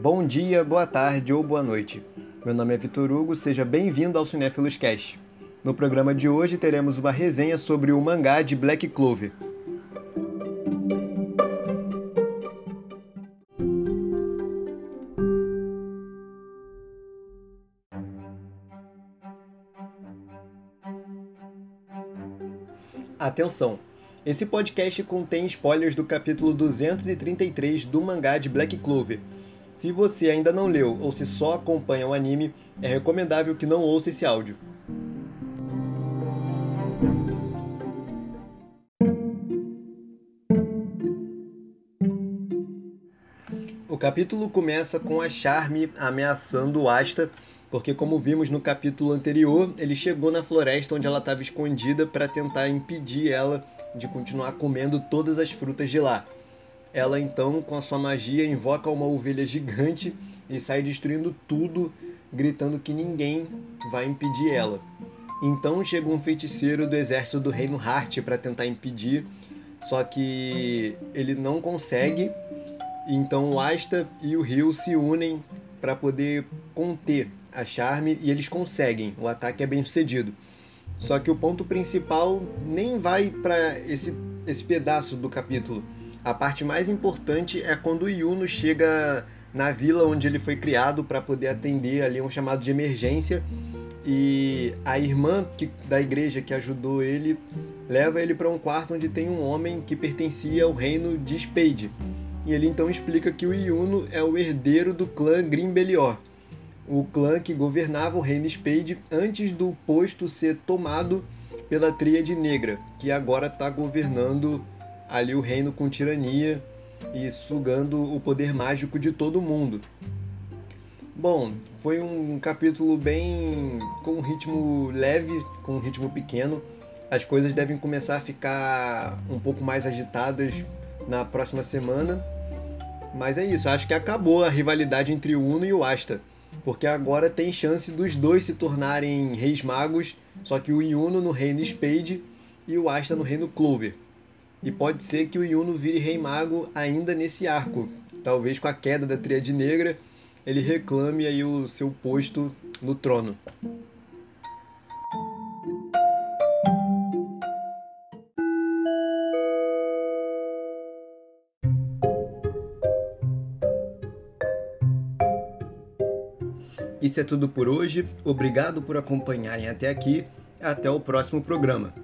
Bom dia, boa tarde ou boa noite. Meu nome é Vitor Hugo, seja bem-vindo ao Cinéfilos Cast. No programa de hoje teremos uma resenha sobre o mangá de Black Clover. Atenção! Esse podcast contém spoilers do capítulo 233 do mangá de Black Clover. Se você ainda não leu ou se só acompanha o anime, é recomendável que não ouça esse áudio. O capítulo começa com a Charme ameaçando Asta porque como vimos no capítulo anterior, ele chegou na floresta onde ela estava escondida para tentar impedir ela de continuar comendo todas as frutas de lá. Ela então, com a sua magia, invoca uma ovelha gigante e sai destruindo tudo, gritando que ninguém vai impedir ela. Então chega um feiticeiro do exército do reino Hart para tentar impedir, só que ele não consegue. Então o Asta e o Rio se unem para poder conter a Charme e eles conseguem. O ataque é bem sucedido. Só que o ponto principal nem vai para esse, esse pedaço do capítulo. A parte mais importante é quando o Yuno chega na vila onde ele foi criado para poder atender ali um chamado de emergência e a irmã que, da igreja que ajudou ele leva ele para um quarto onde tem um homem que pertencia ao reino de Spade. E ele então explica que o Yuno é o herdeiro do clã Grimbelior o clã que governava o reino Spade antes do posto ser tomado pela Tríade Negra, que agora está governando ali o reino com tirania e sugando o poder mágico de todo mundo. Bom, foi um capítulo bem com um ritmo leve, com um ritmo pequeno. As coisas devem começar a ficar um pouco mais agitadas na próxima semana. Mas é isso, acho que acabou a rivalidade entre o Uno e o Asta porque agora tem chance dos dois se tornarem reis magos, só que o Yuno no reino Spade e o Asta no reino Clover. E pode ser que o Yuno vire rei mago ainda nesse arco. Talvez com a queda da Tríade Negra, ele reclame aí o seu posto no trono. Isso é tudo por hoje. Obrigado por acompanharem até aqui. Até o próximo programa.